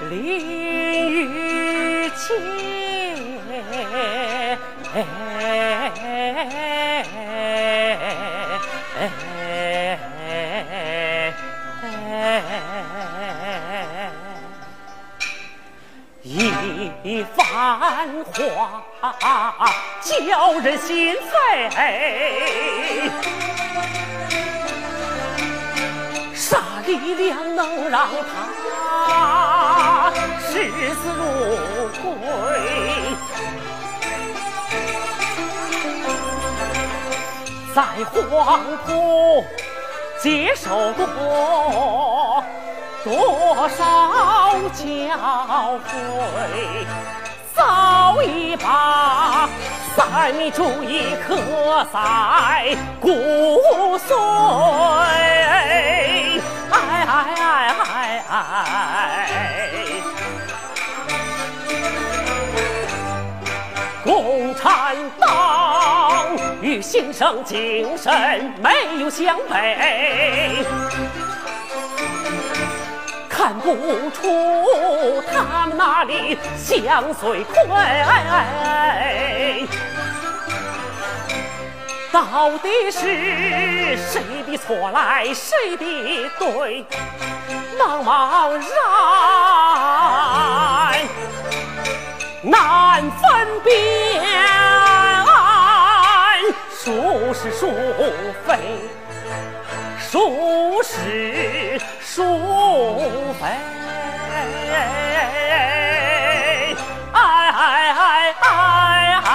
淋雨前。一番话叫人心碎，啥力量能让他在黄埔接受过。多少教诲，早已把三民主义刻在骨髓。哎哎哎哎哎！共产党与新生精神没有相悖。看不出他们那里相随亏，到底是谁的错来谁的对？茫茫然难分辨，是孰非？孰是？孰非，哎哎哎哎哎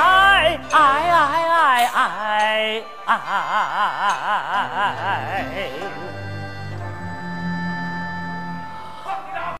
哎哎哎哎！